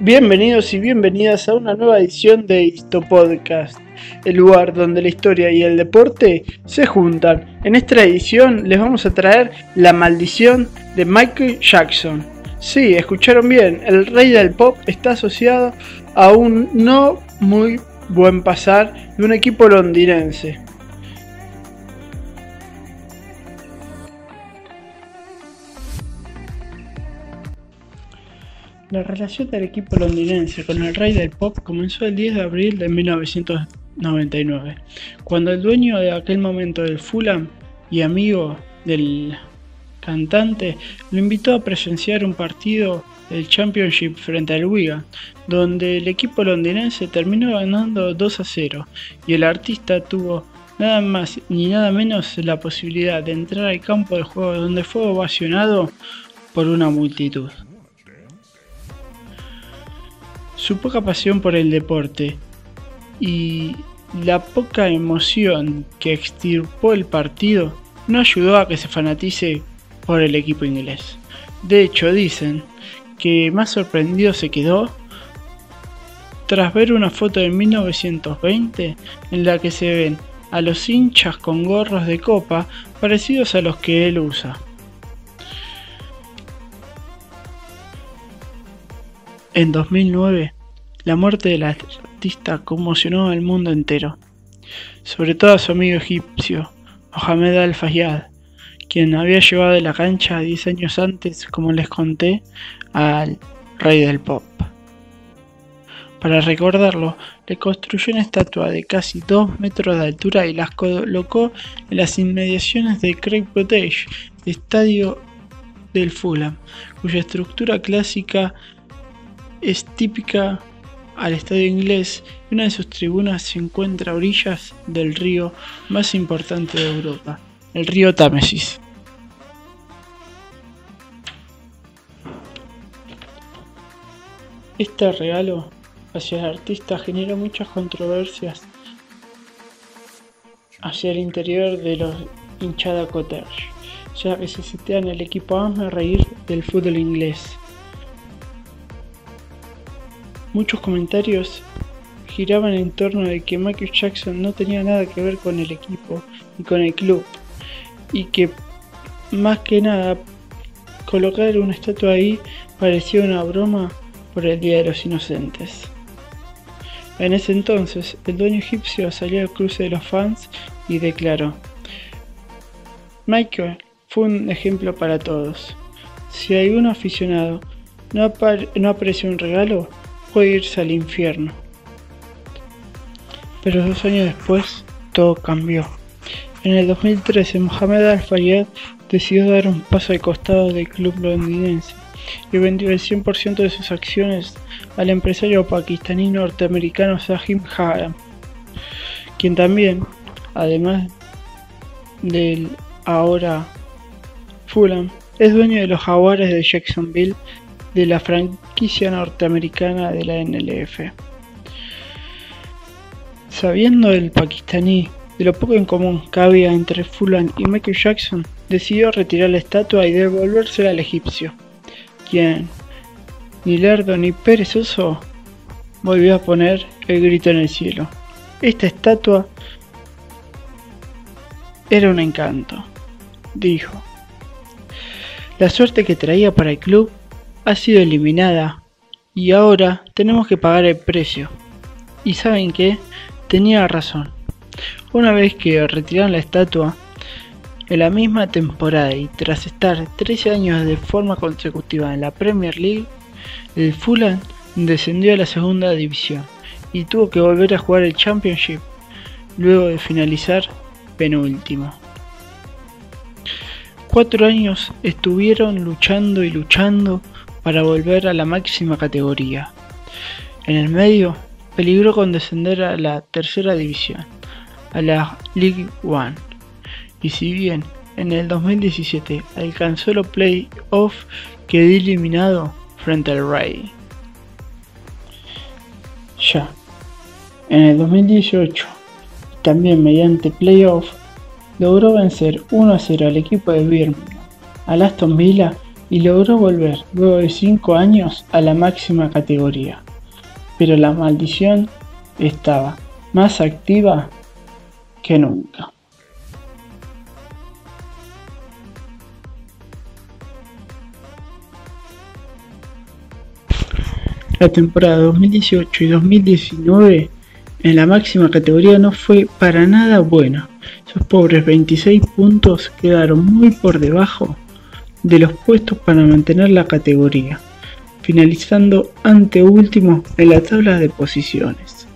Bienvenidos y bienvenidas a una nueva edición de Histo Podcast, el lugar donde la historia y el deporte se juntan. En esta edición les vamos a traer la maldición de Michael Jackson. Sí, escucharon bien, el rey del pop está asociado a un no muy buen pasar de un equipo londinense. La relación del equipo londinense con el rey del pop comenzó el 10 de abril de 1999, cuando el dueño de aquel momento del Fulham y amigo del cantante lo invitó a presenciar un partido del Championship frente al Wigan, donde el equipo londinense terminó ganando 2 a 0 y el artista tuvo nada más ni nada menos la posibilidad de entrar al campo de juego donde fue ovacionado por una multitud. Su poca pasión por el deporte y la poca emoción que extirpó el partido no ayudó a que se fanatice por el equipo inglés. De hecho, dicen que más sorprendido se quedó tras ver una foto de 1920 en la que se ven a los hinchas con gorros de copa parecidos a los que él usa. En 2009, la muerte del artista conmocionó al mundo entero, sobre todo a su amigo egipcio, Mohamed Al-Fayyad, quien había llevado de la cancha 10 años antes, como les conté, al rey del pop. Para recordarlo, le construyó una estatua de casi 2 metros de altura y las colocó en las inmediaciones de Craig Cottage, estadio del Fulham, cuya estructura clásica es típica al estadio inglés y una de sus tribunas se encuentra a orillas del río más importante de Europa, el río Támesis. Este regalo hacia el artista genera muchas controversias hacia el interior de los hinchada Cottage, ya que se sitian el equipo a reír del fútbol inglés. Muchos comentarios giraban en torno de que Michael Jackson no tenía nada que ver con el equipo y con el club y que más que nada colocar una estatua ahí parecía una broma por el Día de los Inocentes. En ese entonces, el dueño egipcio salió al cruce de los fans y declaró, Michael fue un ejemplo para todos. Si algún aficionado no, no aprecia un regalo, irse al infierno. Pero dos años después, todo cambió. En el 2013, Mohamed Al-Fayed decidió dar un paso al costado del club londinense y vendió el 100% de sus acciones al empresario pakistaní norteamericano Sahim Haram, quien también, además del ahora Fulham, es dueño de los jaguares de Jacksonville de la franquicia norteamericana de la NLF. Sabiendo el pakistaní de lo poco en común que había entre Fulham y Michael Jackson, decidió retirar la estatua y devolvérsela al egipcio, quien, ni lerdo ni perezoso, volvió a poner el grito en el cielo. Esta estatua era un encanto, dijo. La suerte que traía para el club ha sido eliminada y ahora tenemos que pagar el precio. Y saben que tenía razón. Una vez que retiraron la estatua, en la misma temporada y tras estar 13 años de forma consecutiva en la Premier League, el Fulham descendió a la segunda división y tuvo que volver a jugar el Championship luego de finalizar penúltimo. Cuatro años estuvieron luchando y luchando para volver a la máxima categoría. En el medio, peligró con descender a la tercera división, a la League One. Y si bien en el 2017 alcanzó los playoffs, quedó eliminado frente al Ray. Ya, en el 2018, también mediante playoff, logró vencer 1 a 0 al equipo de Birmingham, al Aston Villa y logró volver luego de 5 años a la máxima categoría. Pero la maldición estaba más activa que nunca. La temporada 2018 y 2019 en la máxima categoría no fue para nada buena. Sus pobres 26 puntos quedaron muy por debajo de los puestos para mantener la categoría, finalizando ante último en la tabla de posiciones.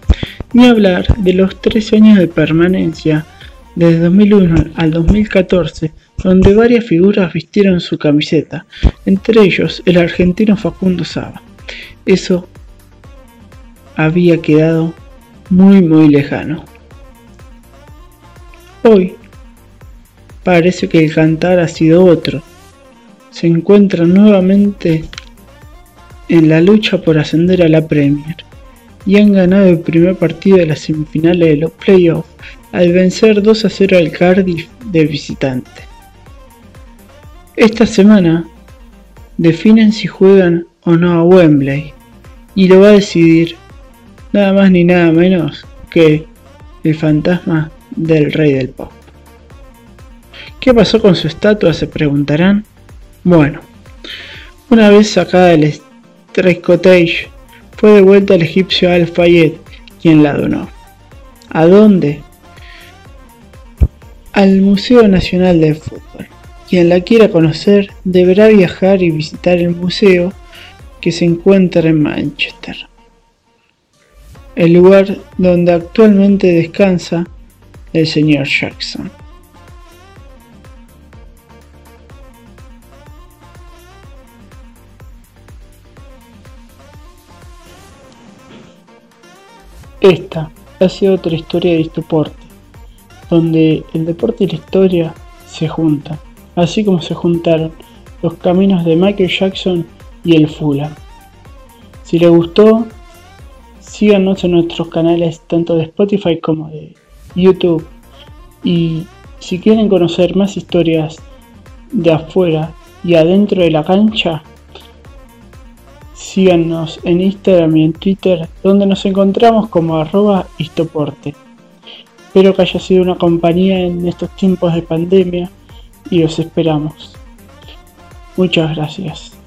Ni hablar de los 13 años de permanencia desde 2001 al 2014, donde varias figuras vistieron su camiseta, entre ellos el argentino Facundo Saba. Eso había quedado muy muy lejano. Hoy parece que el cantar ha sido otro. Se encuentra nuevamente en la lucha por ascender a la Premier y han ganado el primer partido de las semifinales de los playoffs al vencer 2 a 0 al Cardiff de visitante. Esta semana definen si juegan o no a Wembley y lo va a decidir nada más ni nada menos que el fantasma del rey del pop. ¿Qué pasó con su estatua? se preguntarán. Bueno, una vez sacada del Strike Cottage, fue devuelta al egipcio Al-Fayed, quien la donó. ¿A dónde? Al Museo Nacional del Fútbol. Quien la quiera conocer deberá viajar y visitar el museo que se encuentra en Manchester, el lugar donde actualmente descansa el señor Jackson. Esta ha sido otra historia de deporte, donde el deporte y la historia se juntan, así como se juntaron los caminos de Michael Jackson y el Fula. Si les gustó, síganos en nuestros canales tanto de Spotify como de YouTube. Y si quieren conocer más historias de afuera y adentro de la cancha, síganos en Instagram y en Twitter, donde nos encontramos como arroba histoporte. Espero que haya sido una compañía en estos tiempos de pandemia y os esperamos. Muchas gracias.